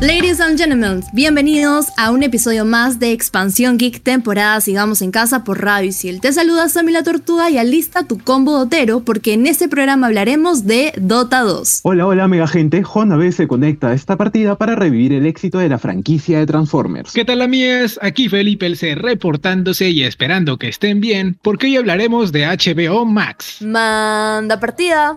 Ladies and gentlemen, bienvenidos a un episodio más de Expansión Geek temporada Sigamos en Casa por Radio Isil. Te saluda Sammy la Tortuga y alista tu combo dotero porque en este programa hablaremos de Dota 2. Hola, hola, mega gente. Juan B se conecta a esta partida para revivir el éxito de la franquicia de Transformers. ¿Qué tal, amigues? Aquí Felipe el C reportándose y esperando que estén bien porque hoy hablaremos de HBO Max. Manda partida.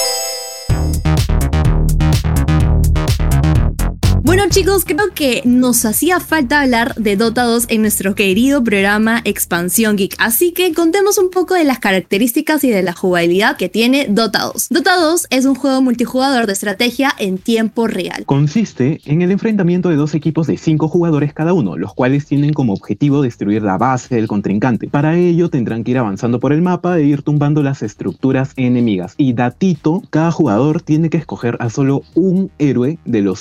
Bueno chicos, creo que nos hacía falta hablar de Dota 2 en nuestro querido programa Expansión Geek, así que contemos un poco de las características y de la jugabilidad que tiene Dota 2. Dota 2 es un juego multijugador de estrategia en tiempo real. Consiste en el enfrentamiento de dos equipos de cinco jugadores cada uno, los cuales tienen como objetivo destruir la base del contrincante. Para ello tendrán que ir avanzando por el mapa e ir tumbando las estructuras enemigas. Y datito, cada jugador tiene que escoger a solo un héroe de los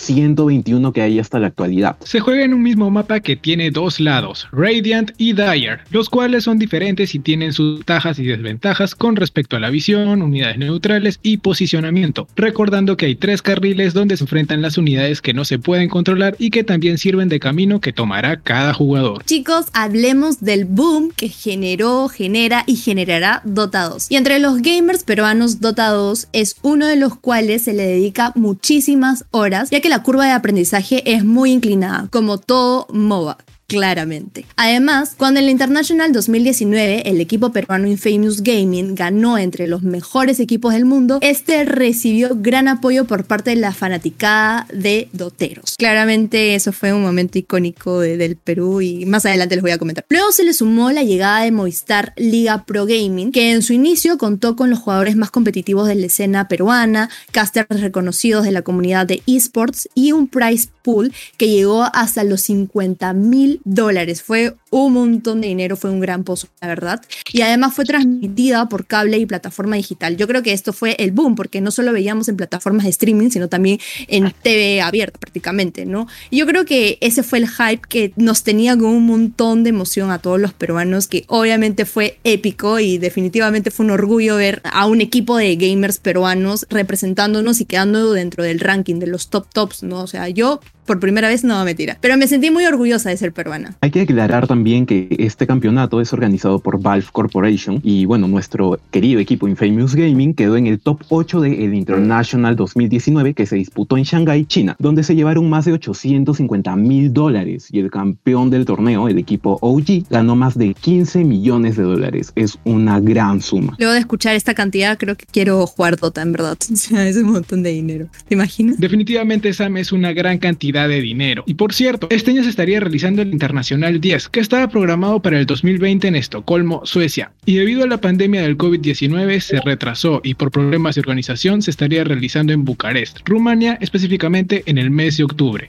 121 que hay hasta la actualidad. Se juega en un mismo mapa que tiene dos lados, Radiant y Dire, los cuales son diferentes y tienen sus ventajas y desventajas con respecto a la visión, unidades neutrales y posicionamiento, recordando que hay tres carriles donde se enfrentan las unidades que no se pueden controlar y que también sirven de camino que tomará cada jugador. Chicos, hablemos del boom que generó, genera y generará Dota 2. Y entre los gamers peruanos, Dota 2 es uno de los cuales se le dedica muchísimas horas, ya que la curva de aprendizaje es muy inclinada, como todo MOBA claramente. Además, cuando en la International 2019 el equipo peruano Infamous Gaming ganó entre los mejores equipos del mundo, este recibió gran apoyo por parte de la fanaticada de Doteros. Claramente eso fue un momento icónico de- del Perú y más adelante les voy a comentar. Luego se le sumó la llegada de Movistar Liga Pro Gaming, que en su inicio contó con los jugadores más competitivos de la escena peruana, casters reconocidos de la comunidad de esports y un prize pool que llegó hasta los 50 mil dólares. Fue un montón de dinero, fue un gran pozo, la verdad. Y además fue transmitida por cable y plataforma digital. Yo creo que esto fue el boom, porque no solo veíamos en plataformas de streaming, sino también en TV abierta prácticamente, ¿no? Y yo creo que ese fue el hype que nos tenía con un montón de emoción a todos los peruanos, que obviamente fue épico y definitivamente fue un orgullo ver a un equipo de gamers peruanos representándonos y quedando dentro del ranking de los top tops, ¿no? O sea, yo por primera vez no me tira, pero me sentí muy orgullosa de ser peruana. Hay que aclarar también que este campeonato es organizado por Valve Corporation y bueno, nuestro querido equipo Infamous Gaming quedó en el top 8 del International 2019 que se disputó en Shanghái, China, donde se llevaron más de 850 mil dólares y el campeón del torneo, el equipo OG, ganó más de 15 millones de dólares. Es una gran suma. Luego de escuchar esta cantidad, creo que quiero jugar Dota, en verdad. O sea, es un montón de dinero. ¿Te imaginas? Definitivamente Sam es una gran cantidad de dinero. Y por cierto, este año se estaría realizando el Internacional 10, que estaba programado para el 2020 en Estocolmo, Suecia. Y debido a la pandemia del COVID-19 se retrasó y por problemas de organización se estaría realizando en Bucarest, Rumania, específicamente en el mes de octubre.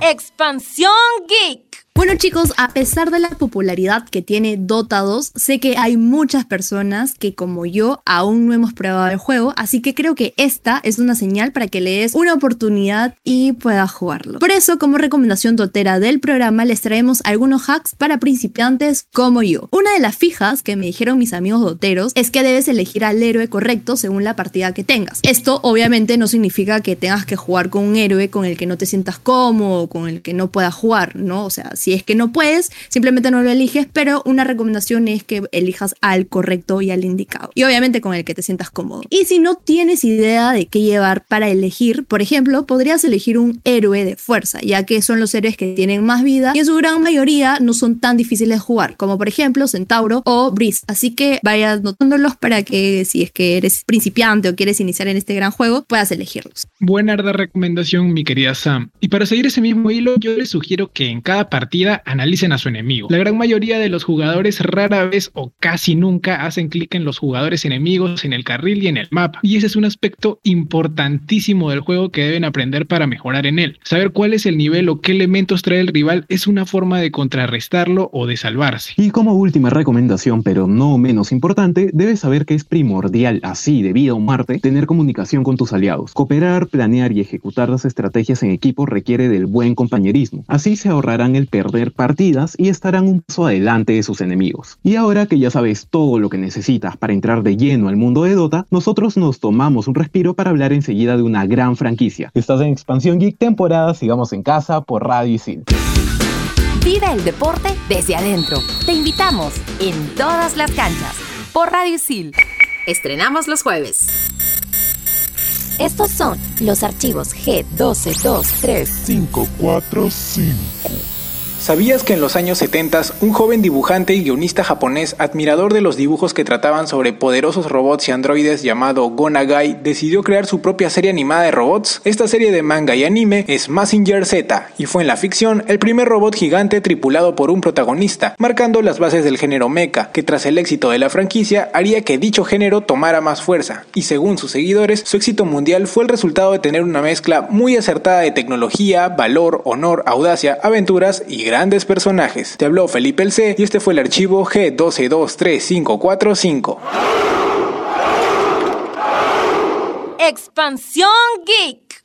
Expansión Geek. Bueno chicos, a pesar de la popularidad que tiene Dota 2, sé que hay muchas personas que como yo aún no hemos probado el juego, así que creo que esta es una señal para que le des una oportunidad y puedas jugarlo. Por eso, como recomendación dotera del programa, les traemos algunos hacks para principiantes como yo. Una de las fijas que me dijeron mis amigos doteros es que debes elegir al héroe correcto según la partida que tengas. Esto obviamente no significa que tengas que jugar con un héroe con el que no te sientas cómodo o con el que no puedas jugar, ¿no? O sea, si es que no puedes, simplemente no lo eliges, pero una recomendación es que elijas al correcto y al indicado. Y obviamente con el que te sientas cómodo. Y si no tienes idea de qué llevar para elegir, por ejemplo, podrías elegir un héroe de fuerza, ya que son los héroes que tienen más vida y en su gran mayoría no son tan difíciles de jugar, como por ejemplo Centauro o Breeze. Así que vayas notándolos para que si es que eres principiante o quieres iniciar en este gran juego, puedas elegirlos. Buena recomendación, mi querida Sam. Y para seguir ese mismo hilo, yo les sugiero que en cada partida analicen a su enemigo. La gran mayoría de los jugadores rara vez o casi nunca hacen clic en los jugadores enemigos, en el carril y en el mapa. Y ese es un aspecto importantísimo del juego que deben aprender para mejorar en él. Saber cuál es el nivel o qué elementos trae el rival es una forma de contrarrestarlo o de salvarse. Y como última recomendación, pero no menos importante, debes saber que es primordial, así de vida o muerte, tener comunicación con tus aliados. Cooperar, planear y ejecutar las estrategias en equipo requiere del buen compañerismo. Así se ahorrarán el partidas y estarán un paso adelante de sus enemigos. Y ahora que ya sabes todo lo que necesitas para entrar de lleno al mundo de Dota, nosotros nos tomamos un respiro para hablar enseguida de una gran franquicia. Estás en Expansión Geek temporada Sigamos en Casa por Radio Isil. Vive el deporte desde adentro. Te invitamos en todas las canchas por Radio Isil. Estrenamos los jueves. Estos son los archivos G12235. 545. ¿Sabías que en los años 70 un joven dibujante y guionista japonés, admirador de los dibujos que trataban sobre poderosos robots y androides llamado Go Nagai, decidió crear su propia serie animada de robots? Esta serie de manga y anime es Massinger Z y fue en la ficción el primer robot gigante tripulado por un protagonista, marcando las bases del género mecha, que tras el éxito de la franquicia haría que dicho género tomara más fuerza, y según sus seguidores, su éxito mundial fue el resultado de tener una mezcla muy acertada de tecnología, valor, honor, audacia, aventuras y grandes personajes. Te habló Felipe El C y este fue el archivo G12234545. Expansión Geek.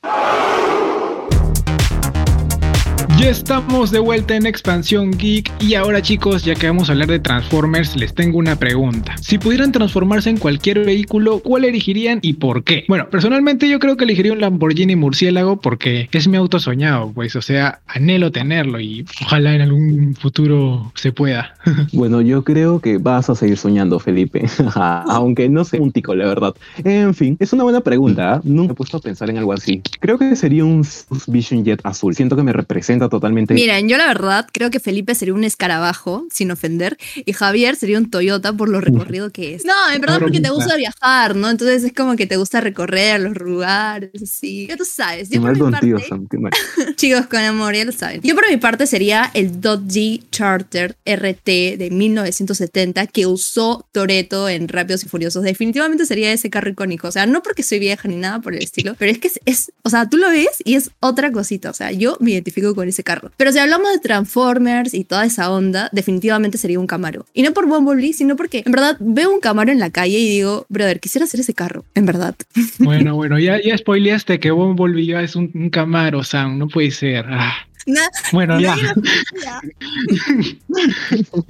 Ya estamos de vuelta en Expansión Geek y ahora chicos, ya que vamos a hablar de Transformers, les tengo una pregunta. Si pudieran transformarse en cualquier vehículo, ¿cuál elegirían y por qué? Bueno, personalmente yo creo que elegiría un Lamborghini murciélago porque es mi auto soñado, pues, o sea, anhelo tenerlo y ojalá en algún futuro se pueda. Bueno, yo creo que vas a seguir soñando, Felipe. Aunque no sé un tico, la verdad. En fin, es una buena pregunta. ¿eh? Nunca he puesto a pensar en algo así. Creo que sería un Vision Jet azul. Siento que me representa totalmente. Miren, yo la verdad creo que Felipe sería un escarabajo, sin ofender, y Javier sería un Toyota por lo recorrido que es. No, en verdad porque te gusta viajar, ¿no? Entonces es como que te gusta recorrer los lugares, así. Ya tú sabes. Yo por mi parte, Sam, mal. chicos, con amor, ya lo saben. Yo por mi parte sería el Dodge Charter RT de 1970 que usó Toreto en Rápidos y Furiosos. Definitivamente sería ese carro icónico. O sea, no porque soy vieja ni nada por el estilo, pero es que es, es- o sea, tú lo ves y es otra cosita. O sea, yo me identifico con ese carro. Pero si hablamos de Transformers y toda esa onda, definitivamente sería un Camaro. Y no por Bumblebee, sino porque en verdad veo un Camaro en la calle y digo, brother, quisiera hacer ese carro. En verdad. Bueno, bueno, ya, ya spoileaste que Bumblebee ya es un, un Camaro, Sam, no puede ser. Ah, Na- Bueno, ya. lo sabía.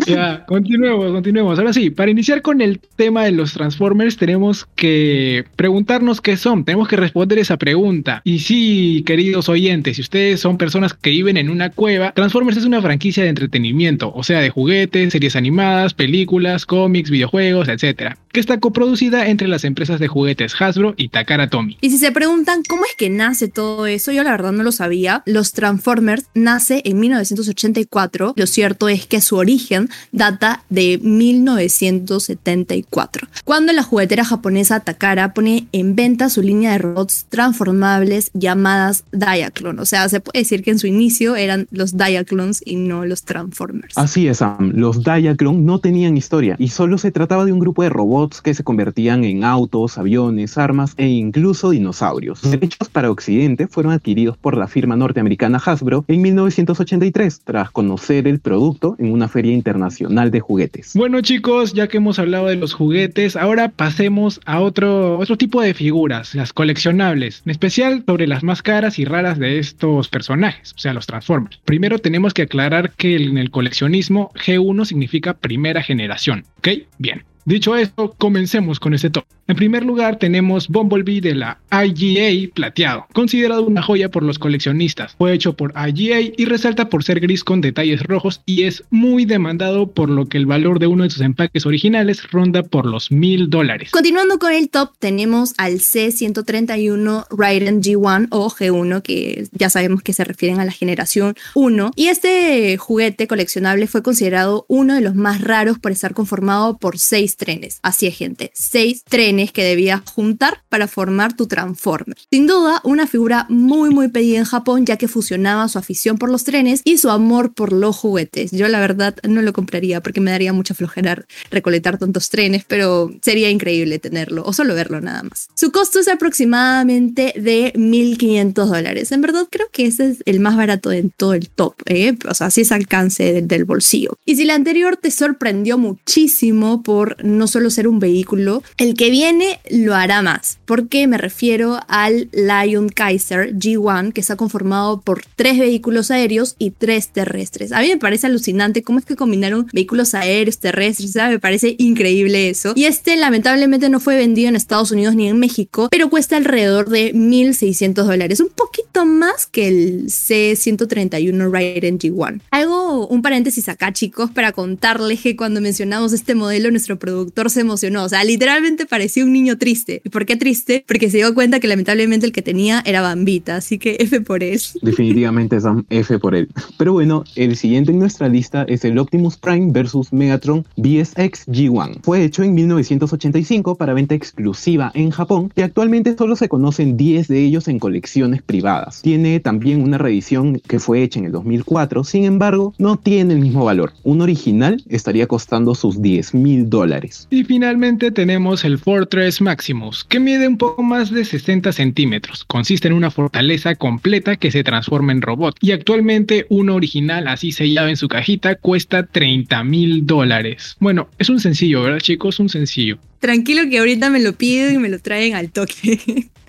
Ya, continuemos, continuemos. Ahora sí, para iniciar con el tema de los Transformers, tenemos que preguntarnos qué son. Tenemos que responder esa pregunta. Y sí, queridos oyentes, si ustedes son personas que viven en una cueva, Transformers es una franquicia de entretenimiento, o sea, de juguetes, series animadas, películas, cómics, videojuegos, etcétera, que está coproducida entre las empresas de juguetes Hasbro y Takara Tomy. Y si se preguntan cómo es que nace todo eso, yo la verdad no lo sabía. Los Transformers nace en 1984. Lo cierto es que su origen data de 1974, cuando la juguetera japonesa Takara pone en venta su línea de robots transformables llamadas Diaclone. O sea, se puede decir que en su inicio eran los Diaclones y no los Transformers. Así es, Sam. Los Diaclone no tenían historia y solo se trataba de un grupo de robots que se convertían en autos, aviones, armas e incluso dinosaurios. Los derechos para Occidente fueron adquiridos por la firma norteamericana Hasbro en 1983 tras conocer el producto en una feria internacional de juguetes. Bueno chicos, ya que hemos hablado de los juguetes, ahora pasemos a otro, otro tipo de figuras, las coleccionables, en especial sobre las más caras y raras de estos personajes, o sea, los Transformers. Primero tenemos que aclarar que en el coleccionismo G1 significa primera generación, ¿ok? Bien. Dicho esto, comencemos con este top. En primer lugar tenemos Bumblebee de la IGA plateado, considerado una joya por los coleccionistas. Fue hecho por IGA y resalta por ser gris con detalles rojos y es muy demandado por lo que el valor de uno de sus empaques originales ronda por los mil dólares. Continuando con el top, tenemos al C131 Raiden G1 o G1, que ya sabemos que se refieren a la generación 1. Y este juguete coleccionable fue considerado uno de los más raros por estar conformado por seis trenes. Así es, gente, seis trenes que debías juntar para formar tu Transformer. Sin duda, una figura muy muy pedida en Japón ya que fusionaba su afición por los trenes y su amor por los juguetes. Yo la verdad no lo compraría porque me daría mucha flojera recolectar tantos trenes, pero sería increíble tenerlo o solo verlo nada más. Su costo es aproximadamente de 1.500 dólares. En verdad creo que ese es el más barato en todo el top, ¿eh? o sea, si es alcance del bolsillo. Y si la anterior te sorprendió muchísimo por no solo ser un vehículo, el que viene lo hará más, porque me refiero al Lion Kaiser G1, que está conformado por tres vehículos aéreos y tres terrestres. A mí me parece alucinante cómo es que combinaron vehículos aéreos, terrestres, ¿sabes? me parece increíble eso. Y este lamentablemente no fue vendido en Estados Unidos ni en México, pero cuesta alrededor de 1.600 dólares, un poquito más que el C131 Raiden G1. Algo, un paréntesis acá chicos, para contarles que cuando mencionamos este modelo nuestro productor se emocionó, o sea, literalmente parecía un niño triste. ¿Y por qué triste? Porque se dio cuenta que lamentablemente el que tenía era Bambita, así que F por él. Definitivamente es un F por él. Pero bueno, el siguiente en nuestra lista es el Optimus Prime vs Megatron BSX G1. Fue hecho en 1985 para venta exclusiva en Japón y actualmente solo se conocen 10 de ellos en colecciones privadas. Tiene también una reedición que fue hecha en el 2004, sin embargo, no tiene el mismo valor. Un original estaría costando sus 10 mil dólares. Y finalmente tenemos el Fortress Maximus, que mide un poco más de 60 centímetros. Consiste en una fortaleza completa que se transforma en robot y actualmente uno original así sellado en su cajita cuesta 30 mil dólares. Bueno, es un sencillo, ¿verdad chicos? Un sencillo. Tranquilo que ahorita me lo piden y me lo traen al toque.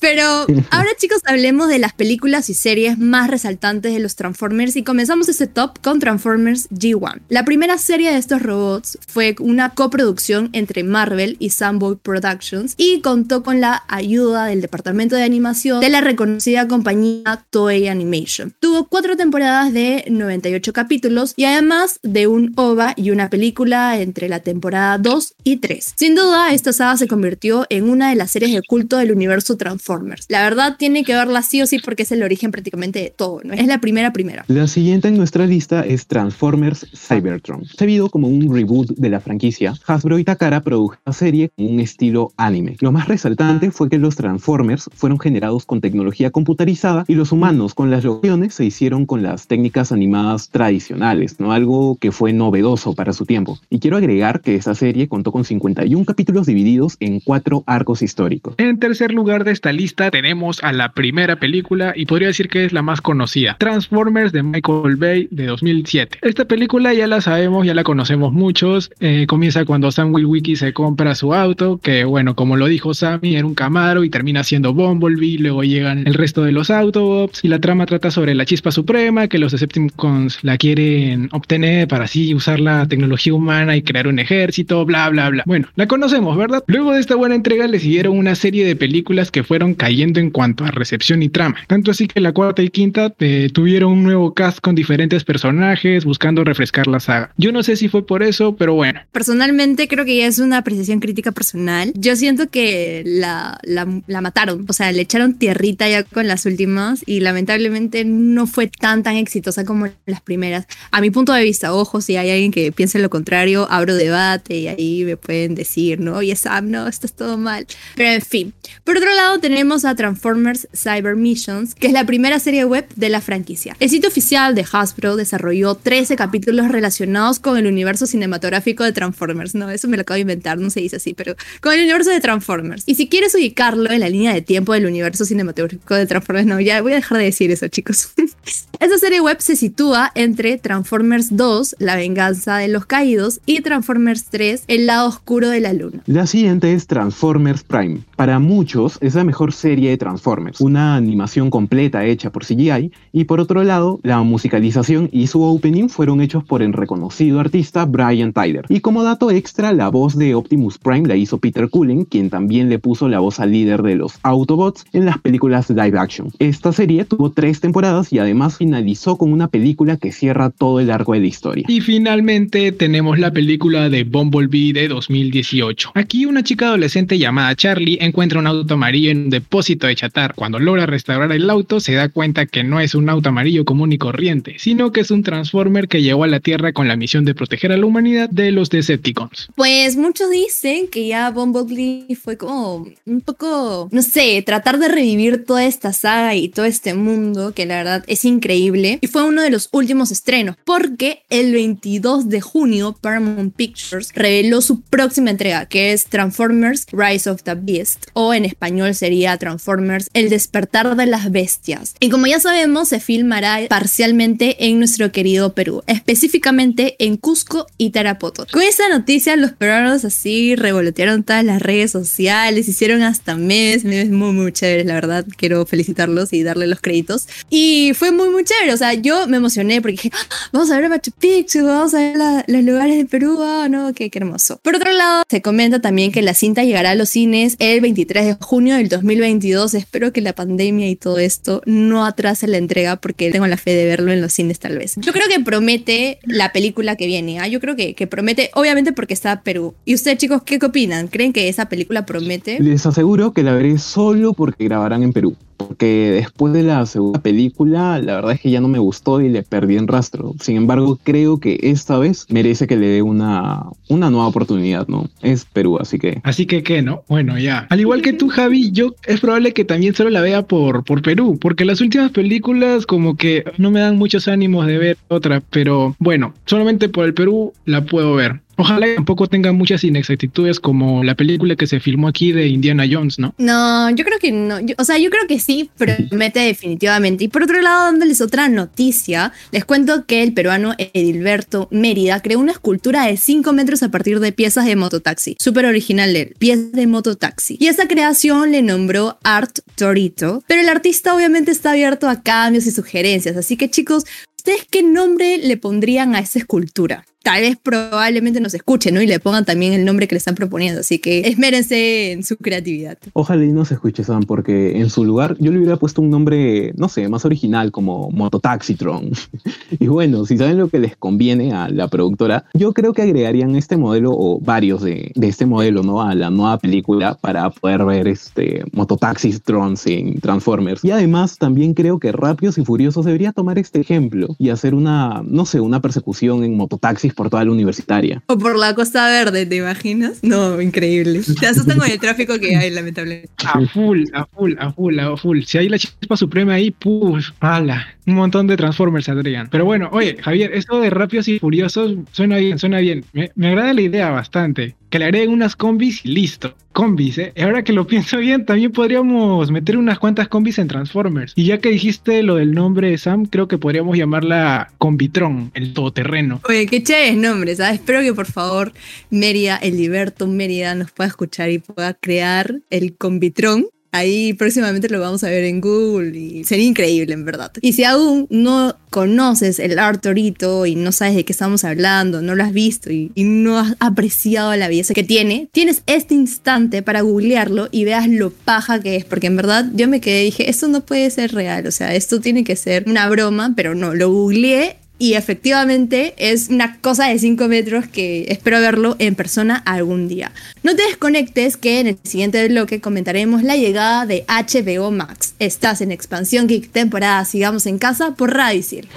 Pero ahora chicos hablemos de las películas y series más resaltantes de los Transformers y comenzamos ese top con Transformers G1. La primera serie de estos robots fue una coproducción entre Marvel y Sunboy Productions y contó con la ayuda del departamento de animación de la reconocida compañía Toei Animation. Tuvo cuatro temporadas de 98 capítulos y además de un OVA y una película entre la temporada 2 y 3. Sin duda, esta saga se convirtió en una de las series de culto del universo Transformers. La verdad tiene que verla sí o sí porque es el origen prácticamente de todo, ¿no? Es la primera primera. La siguiente en nuestra lista es Transformers Cybertron. Sabido como un reboot de la franquicia, Hasbro y Takara produjo la serie con un estilo anime. Lo más resaltante fue que los Transformers fueron generados con tecnología computarizada y los humanos con las locaciones se hicieron con las técnicas animadas tradicionales, ¿no? Algo que fue novedoso para su tiempo. Y quiero agregar que esta serie contó con 51 capítulos divididos en cuatro arcos históricos. En tercer lugar de esta lista tenemos a la primera película y podría decir que es la más conocida, Transformers de Michael Bay de 2007. Esta película ya la sabemos, ya la conocemos muchos. Eh, comienza cuando Sam Wiki se compra su auto, que bueno, como lo dijo Sammy, era un Camaro y termina siendo Bumblebee. Luego llegan el resto de los Autobots y la trama trata sobre la chispa suprema que los Decepticons la quieren obtener para así usar la tecnología humana y crear un ejército, bla, bla, bla. Bueno, la conocemos, ¿verdad? Luego de esta buena entrega le siguieron una serie de películas que fueron cayendo en cuanto a recepción y trama. Tanto así que la cuarta y quinta eh, tuvieron un nuevo cast con diferentes personajes buscando refrescar la saga. Yo no sé si fue por eso, pero bueno. Personalmente creo que ya es una apreciación crítica personal. Yo siento que la, la, la mataron, o sea, le echaron tierrita ya con las últimas y lamentablemente no fue tan tan exitosa como las primeras. A mi punto de vista, ojo, si hay alguien que piense lo contrario, abro debate y ahí me pueden decir, ¿no? Oye, Sam, no, esto es todo mal. Pero en fin. Por otro lado, tenemos a Transformers Cyber Missions, que es la primera serie web de la franquicia. El sitio oficial de Hasbro desarrolló 13 capítulos relacionados con el universo cinematográfico de Transformers. No, eso me lo acabo de inventar, no se dice así, pero con el universo de Transformers. Y si quieres ubicarlo en la línea de tiempo del universo cinematográfico de Transformers, no, ya voy a dejar de decir eso, chicos. Esta serie web se sitúa entre Transformers 2, La venganza de los caídos, y Transformers 3, El lado oscuro de la luna. La siguiente es Transformers Prime. Para muchos es la mejor serie de Transformers, una animación completa hecha por CGI, y por otro lado, la musicalización y su opening fueron hechos por el reconocido artista Brian Tyler. Y como dato extra, la voz de Optimus Prime la hizo Peter Cullen, quien también le puso la voz al líder de los Autobots en las películas live action. Esta serie tuvo tres temporadas y además finalizó con una película que cierra todo el arco de la historia. Y finalmente tenemos la película de Bumblebee de 2018. Aquí una chica adolescente llamada Charlie encuentra un auto amarillo en un depósito de chatar. Cuando logra restaurar el auto se da cuenta que no es un auto amarillo común y corriente, sino que es un Transformer que llegó a la Tierra con la misión de proteger a la humanidad de los Decepticons. Pues muchos dicen que ya Bumblebee fue como un poco, no sé, tratar de revivir toda esta saga y todo este mundo que la verdad es increíble. Y fue uno de los últimos estrenos porque el 22 de junio Paramount Pictures reveló su próxima entrega que es Transformers Rise of the Beast o en español sería Transformers El despertar de las bestias. Y como ya sabemos se filmará parcialmente en nuestro querido Perú, específicamente en Cusco y Tarapoto. Con esa noticia los peruanos así revolotearon todas las redes sociales, hicieron hasta memes, memes muy muy chéveres, la verdad, quiero felicitarlos y darle los créditos. Y fue muy muy chévere, o sea, yo me emocioné porque dije, "Ah, vamos a ver Machu Picchu, vamos a ver la- los lugares de Perú, ah, no, qué, qué hermoso. Por otro lado, se comenta también que la cinta llegará a los cines el 23 de junio del 2022. Espero que la pandemia y todo esto no atrase la entrega porque tengo la fe de verlo en los cines tal vez. Yo creo que promete la película que viene, ¿ah? yo creo que, que promete, obviamente porque está Perú. ¿Y ustedes chicos qué opinan? ¿Creen que esa película promete? Les aseguro que la veré solo porque grabarán en Perú. Porque después de la segunda película, la verdad es que ya no me gustó y le perdí en rastro. Sin embargo, creo que esta vez merece que le dé una, una nueva oportunidad, ¿no? Es Perú, así que Así que qué, ¿no? Bueno, ya. Al igual que tú, Javi, yo es probable que también solo la vea por, por Perú, porque las últimas películas como que no me dan muchos ánimos de ver otra, pero bueno, solamente por el Perú la puedo ver. Ojalá tampoco tenga muchas inexactitudes como la película que se filmó aquí de Indiana Jones, ¿no? No, yo creo que no. O sea, yo creo que sí, promete definitivamente. Y por otro lado, dándoles otra noticia, les cuento que el peruano Edilberto Mérida creó una escultura de 5 metros a partir de piezas de mototaxi. Súper original él, piezas de mototaxi. Y esa creación le nombró Art Torito, pero el artista obviamente está abierto a cambios y sugerencias. Así que chicos, ¿ustedes qué nombre le pondrían a esa escultura? Tal vez probablemente nos escuchen, ¿no? Y le pongan también el nombre que le están proponiendo. Así que esmérense en su creatividad. ojalá y no se escuche Sam, porque en su lugar yo le hubiera puesto un nombre, no sé, más original como Mototaxitron. y bueno, si saben lo que les conviene a la productora, yo creo que agregarían este modelo o varios de, de este modelo, ¿no? A la nueva película para poder ver este Mototaxitron en Transformers. Y además también creo que Rápidos y Furiosos debería tomar este ejemplo y hacer una, no sé, una persecución en mototaxis por toda la universitaria. O por la Costa Verde, ¿te imaginas? No, increíble. Te asustan con el tráfico que hay, lamentablemente. A full, a full, a full, a full. Si hay la chispa suprema ahí, puf, ala. Un montón de Transformers saldrían. Pero bueno, oye, Javier, esto de Rápidos y Furiosos suena bien, suena bien. Me, me agrada la idea bastante. Que le agreguen unas combis y listo. Combis, ¿eh? Y ahora que lo pienso bien, también podríamos meter unas cuantas combis en Transformers. Y ya que dijiste lo del nombre de Sam, creo que podríamos llamarla Combitron, el todoterreno. Oye, qué chéveres nombres, ¿sabes? Espero que por favor Mérida, el Liberto Mérida, nos pueda escuchar y pueda crear el Convitrón. Ahí próximamente lo vamos a ver en Google y sería increíble, en verdad. Y si aún no conoces el Artorito y no sabes de qué estamos hablando, no lo has visto y, y no has apreciado la belleza que tiene, tienes este instante para googlearlo y veas lo paja que es. Porque en verdad yo me quedé y dije, esto no puede ser real, o sea, esto tiene que ser una broma, pero no, lo googleé y efectivamente es una cosa de 5 metros que espero verlo en persona algún día. No te desconectes que en el siguiente bloque comentaremos la llegada de HBO Max. Estás en Expansión Geek temporada Sigamos en Casa por Radio Isil.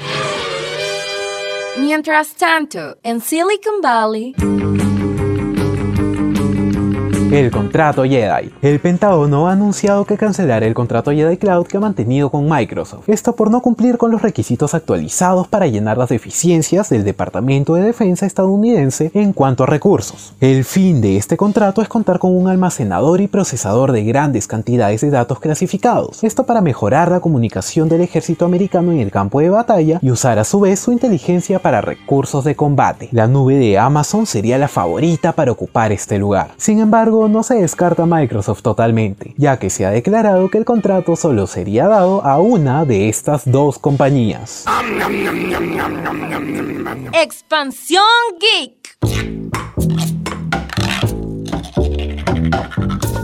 Mientras tanto, en Silicon Valley... El contrato Jedi. El Pentágono ha anunciado que cancelará el contrato Jedi Cloud que ha mantenido con Microsoft. Esto por no cumplir con los requisitos actualizados para llenar las deficiencias del Departamento de Defensa estadounidense en cuanto a recursos. El fin de este contrato es contar con un almacenador y procesador de grandes cantidades de datos clasificados. Esto para mejorar la comunicación del ejército americano en el campo de batalla y usar a su vez su inteligencia para recursos de combate. La nube de Amazon sería la favorita para ocupar este lugar. Sin embargo, no se descarta Microsoft totalmente, ya que se ha declarado que el contrato solo sería dado a una de estas dos compañías. Expansión Geek.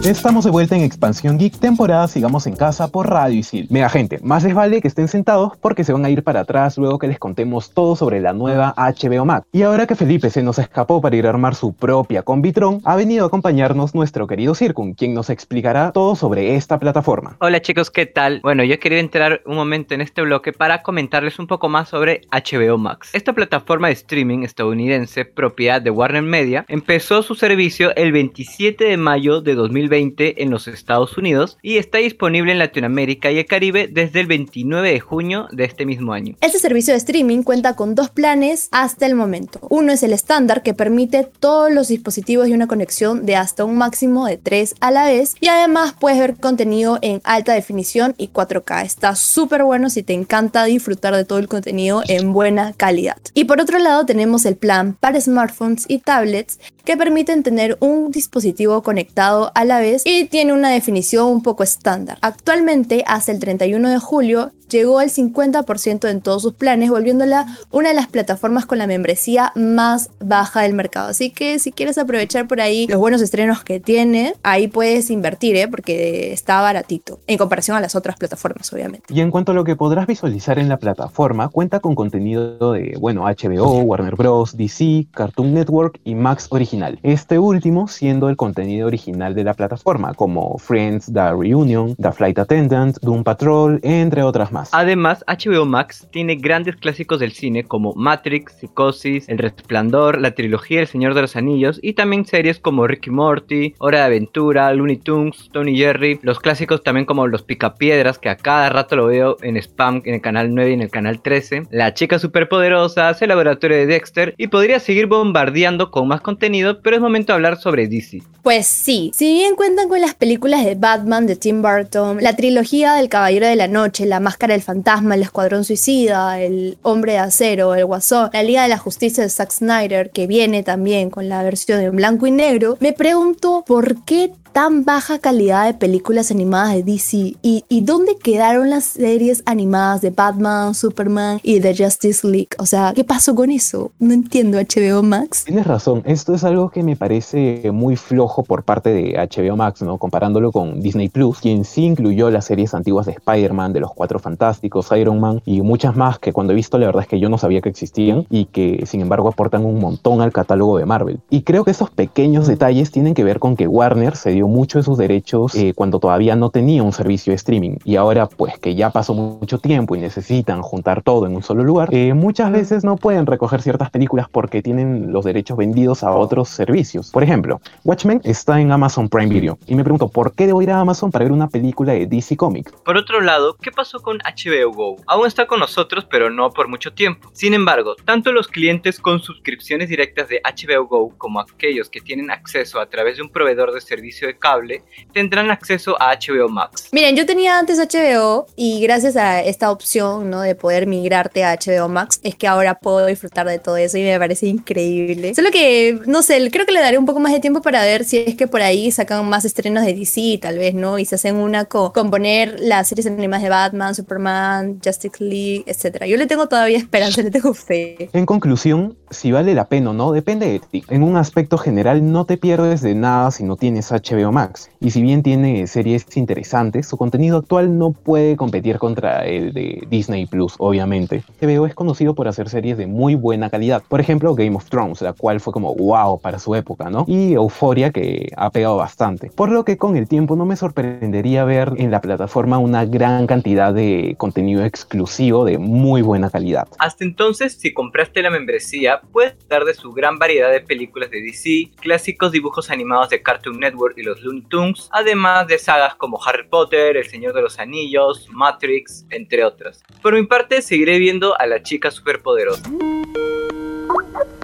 Estamos de vuelta en Expansión Geek, temporada Sigamos en Casa por Radio Isil. Mega gente, más les vale que estén sentados porque se van a ir para atrás luego que les contemos todo sobre la nueva HBO Max. Y ahora que Felipe se nos escapó para ir a armar su propia Combitron, ha venido a acompañarnos nuestro querido Circun, quien nos explicará todo sobre esta plataforma. Hola chicos, ¿qué tal? Bueno, yo quería entrar un momento en este bloque para comentarles un poco más sobre HBO Max. Esta plataforma de streaming estadounidense, propiedad de Warner Media, empezó su servicio el 27 de mayo de 2020 en los Estados Unidos y está disponible en Latinoamérica y el Caribe desde el 29 de junio de este mismo año. Este servicio de streaming cuenta con dos planes hasta el momento. Uno es el estándar que permite todos los dispositivos y una conexión de hasta un máximo de 3 a la vez y además puedes ver contenido en alta definición y 4K. Está súper bueno si te encanta disfrutar de todo el contenido en buena calidad. Y por otro lado tenemos el plan para smartphones y tablets que permiten tener un dispositivo conectado a la vez y tiene una definición un poco estándar. Actualmente, hasta el 31 de julio, llegó al 50% en todos sus planes, volviéndola una de las plataformas con la membresía más baja del mercado. Así que si quieres aprovechar por ahí los buenos estrenos que tiene, ahí puedes invertir, ¿eh? porque está baratito, en comparación a las otras plataformas, obviamente. Y en cuanto a lo que podrás visualizar en la plataforma, cuenta con contenido de, bueno, HBO, Warner Bros., DC, Cartoon Network y Max Original. Este último siendo el contenido original de la plataforma, como Friends, The Reunion, The Flight Attendant, Doom Patrol, entre otras más. Además, HBO Max tiene grandes clásicos del cine como Matrix, Psicosis, El Resplandor, la trilogía El Señor de los Anillos y también series como Ricky Morty, Hora de Aventura, Looney Tunes, Tony Jerry, los clásicos también como Los Picapiedras, que a cada rato lo veo en Spam en el canal 9 y en el canal 13, La Chica Superpoderosa, El Laboratorio de Dexter y podría seguir bombardeando con más contenido, pero es momento de hablar sobre DC. Pues sí, si bien cuentan con las películas de Batman de Tim Burton, la trilogía del Caballero de la Noche, La Máscara del Fantasma, El Escuadrón Suicida, El Hombre de Acero, El Guasón, La Liga de la Justicia de Zack Snyder, que viene también con la versión en blanco y negro, me pregunto por qué tan baja calidad de películas animadas de DC y, y dónde quedaron las series animadas de Batman, Superman y The Justice League. O sea, ¿qué pasó con eso? No entiendo HBO Max. Tienes razón, esto es algo que me parece muy flojo por parte de HBO Max, ¿no? Comparándolo con Disney Plus, quien sí incluyó las series antiguas de Spider-Man, de los Cuatro Fantásticos, Iron Man y muchas más que cuando he visto la verdad es que yo no sabía que existían y que sin embargo aportan un montón al catálogo de Marvel. Y creo que esos pequeños detalles tienen que ver con que Warner se dio mucho de sus derechos eh, cuando todavía no tenía un servicio de streaming y ahora pues que ya pasó mucho tiempo y necesitan juntar todo en un solo lugar, eh, muchas veces no pueden recoger ciertas películas porque tienen los derechos vendidos a otros servicios. Por ejemplo, Watchmen está en Amazon Prime Video y me pregunto, ¿por qué debo ir a Amazon para ver una película de DC Comics? Por otro lado, ¿qué pasó con HBO Go? Aún está con nosotros, pero no por mucho tiempo. Sin embargo, tanto los clientes con suscripciones directas de HBO Go como aquellos que tienen acceso a través de un proveedor de servicio de cable tendrán acceso a HBO Max. Miren, yo tenía antes HBO y gracias a esta opción, ¿no? De poder migrarte a HBO Max, es que ahora puedo disfrutar de todo eso y me parece increíble. Solo que, no sé, creo que le daré un poco más de tiempo para ver si es que por ahí sacan más estrenos de DC, tal vez, ¿no? Y se hacen una con, con poner las series animadas de Batman, Superman, Justice League, etc. Yo le tengo todavía esperanza, le tengo fe. En conclusión, si vale la pena o no, depende de ti. En un aspecto general, no te pierdes de nada si no tienes HBO Max. Y si bien tiene series interesantes, su contenido actual no puede competir contra el de Disney Plus, obviamente. HBO es conocido por hacer series de muy buena calidad. Por ejemplo, Game of Thrones, la cual fue como wow para su época, ¿no? Y Euphoria, que ha pegado bastante. Por lo que con el tiempo no me sorprendería ver en la plataforma una gran cantidad de contenido exclusivo de muy buena calidad. Hasta entonces, si compraste la membresía, puedes dar de su gran variedad de películas de DC, clásicos dibujos animados de Cartoon Network y los Looney Tunes, además de sagas como Harry Potter, El Señor de los Anillos, Matrix, entre otras. Por mi parte, seguiré viendo a la chica superpoderosa.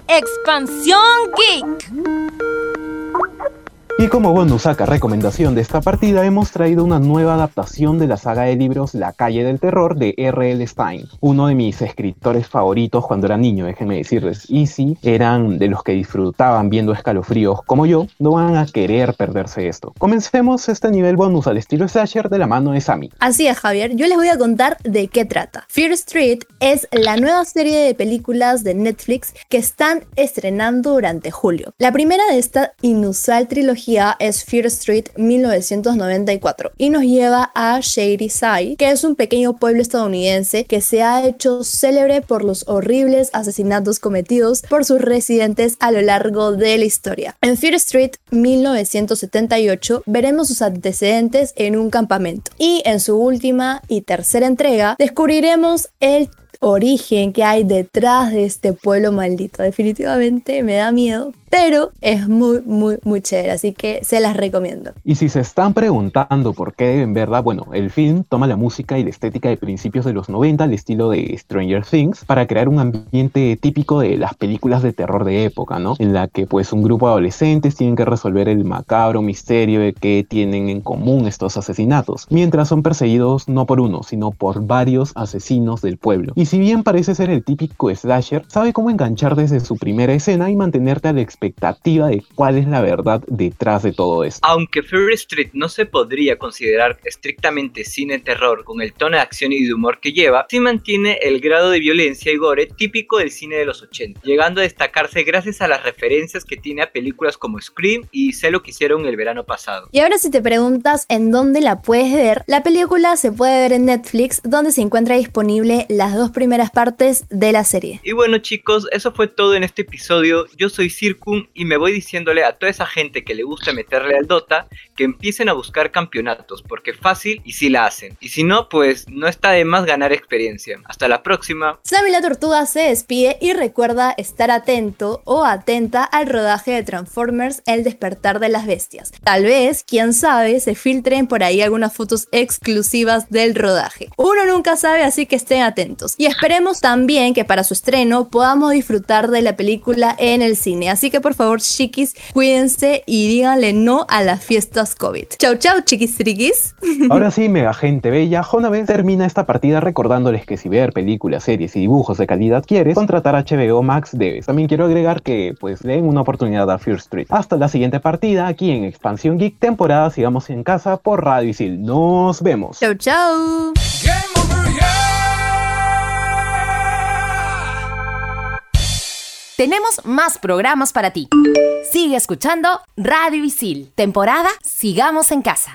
Expansión Geek. Y como bonus saca recomendación de esta partida, hemos traído una nueva adaptación de la saga de libros La calle del terror de R.L. Stein, uno de mis escritores favoritos cuando era niño, déjenme decirles. Y si eran de los que disfrutaban viendo escalofríos como yo, no van a querer perderse esto. Comencemos este nivel bonus al estilo slasher de la mano de Sammy. Así es, Javier. Yo les voy a contar de qué trata. Fear Street es la nueva serie de películas de Netflix que están estrenando durante julio. La primera de esta inusual trilogía cronología es Fear Street 1994 y nos lleva a Shady Side, que es un pequeño pueblo estadounidense que se ha hecho célebre por los horribles asesinatos cometidos por sus residentes a lo largo de la historia. En Fear Street 1978 veremos sus antecedentes en un campamento y en su última y tercera entrega descubriremos el origen que hay detrás de este pueblo maldito. Definitivamente me da miedo, pero es muy, muy, muy chévere, así que se las recomiendo. Y si se están preguntando por qué deben verla, bueno, el film toma la música y la estética de principios de los 90 al estilo de Stranger Things para crear un ambiente típico de las películas de terror de época, ¿no? En la que pues un grupo de adolescentes tienen que resolver el macabro misterio de qué tienen en común estos asesinatos, mientras son perseguidos no por uno, sino por varios asesinos del pueblo. Y si bien parece ser el típico slasher, sabe cómo enganchar desde su primera escena y mantenerte a la expectativa de cuál es la verdad detrás de todo esto. Aunque Fear Street no se podría considerar estrictamente cine terror con el tono de acción y de humor que lleva, sí mantiene el grado de violencia y gore típico del cine de los 80, llegando a destacarse gracias a las referencias que tiene a películas como Scream y Sé lo que hicieron el verano pasado. Y ahora si te preguntas en dónde la puedes ver, la película se puede ver en Netflix, donde se encuentra disponible las dos primeras partes de la serie. Y bueno chicos, eso fue todo en este episodio. Yo soy Y me voy diciéndole a toda esa gente que le gusta meterle al Dota que empiecen a buscar campeonatos, porque fácil y si la hacen. Y si no, pues no está de más ganar experiencia. Hasta la próxima. Sammy la Tortuga se despide y recuerda estar atento o atenta al rodaje de Transformers El despertar de las bestias. Tal vez, quién sabe, se filtren por ahí algunas fotos exclusivas del rodaje. Uno nunca sabe, así que estén atentos. Y esperemos también que para su estreno podamos disfrutar de la película en el cine. Así que por favor, chiquis, cuídense y díganle no a las fiestas COVID. Chau, chau, chiquis triquis. Ahora sí, mega gente bella, Jonavez termina esta partida recordándoles que si ver películas, series y dibujos de calidad quieres, contratar HBO Max debes. También quiero agregar que pues den una oportunidad a Fear Street. Hasta la siguiente partida aquí en Expansión Geek, temporada Sigamos en Casa por Radio Isil. Nos vemos. Chau, chau. Tenemos más programas para ti. Sigue escuchando Radio Isil, temporada Sigamos en Casa.